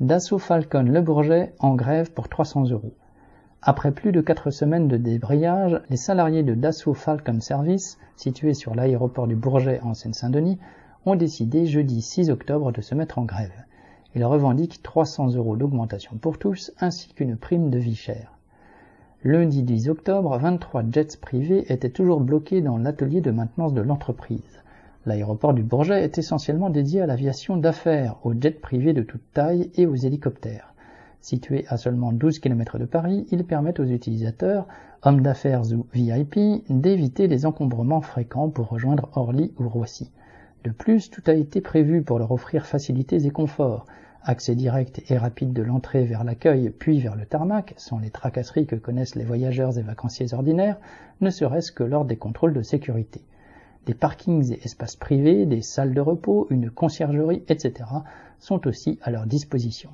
Dassault Falcon Le Bourget en grève pour 300 euros. Après plus de quatre semaines de débrayage, les salariés de Dassault Falcon Service, situés sur l'aéroport du Bourget en Seine-Saint-Denis, ont décidé jeudi 6 octobre de se mettre en grève. Ils revendiquent 300 euros d'augmentation pour tous ainsi qu'une prime de vie chère. Lundi 10 octobre, 23 jets privés étaient toujours bloqués dans l'atelier de maintenance de l'entreprise. L'aéroport du Bourget est essentiellement dédié à l'aviation d'affaires, aux jets privés de toute taille et aux hélicoptères. Situé à seulement 12 km de Paris, ils permettent aux utilisateurs, hommes d'affaires ou VIP, d'éviter les encombrements fréquents pour rejoindre Orly ou Roissy. De plus, tout a été prévu pour leur offrir facilités et conforts, accès direct et rapide de l'entrée vers l'accueil puis vers le tarmac, sans les tracasseries que connaissent les voyageurs et vacanciers ordinaires, ne serait-ce que lors des contrôles de sécurité. Des parkings et espaces privés, des salles de repos, une conciergerie, etc. sont aussi à leur disposition.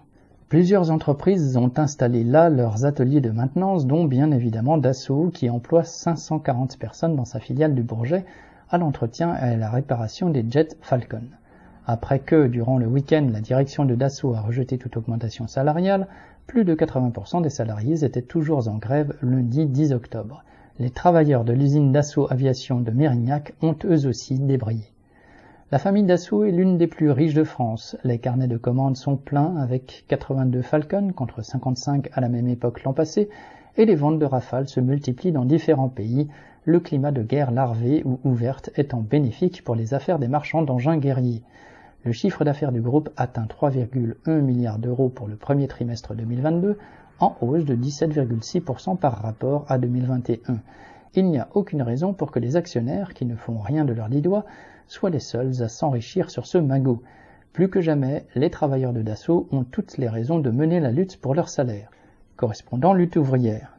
Plusieurs entreprises ont installé là leurs ateliers de maintenance, dont bien évidemment Dassault, qui emploie 540 personnes dans sa filiale du Bourget, à l'entretien et à la réparation des jets Falcon. Après que, durant le week-end, la direction de Dassault a rejeté toute augmentation salariale, plus de 80% des salariés étaient toujours en grève lundi 10 octobre. Les travailleurs de l'usine Dassault Aviation de Mérignac ont eux aussi débrayé. La famille Dassault est l'une des plus riches de France. Les carnets de commandes sont pleins avec 82 Falcon contre 55 à la même époque l'an passé et les ventes de Rafale se multiplient dans différents pays, le climat de guerre larvée ou ouverte étant bénéfique pour les affaires des marchands d'engins guerriers. Le chiffre d'affaires du groupe atteint 3,1 milliards d'euros pour le premier trimestre 2022, en hausse de 17,6% par rapport à 2021. Il n'y a aucune raison pour que les actionnaires, qui ne font rien de leur dix doigts, soient les seuls à s'enrichir sur ce magot. Plus que jamais, les travailleurs de Dassault ont toutes les raisons de mener la lutte pour leur salaire. Correspondant lutte ouvrière.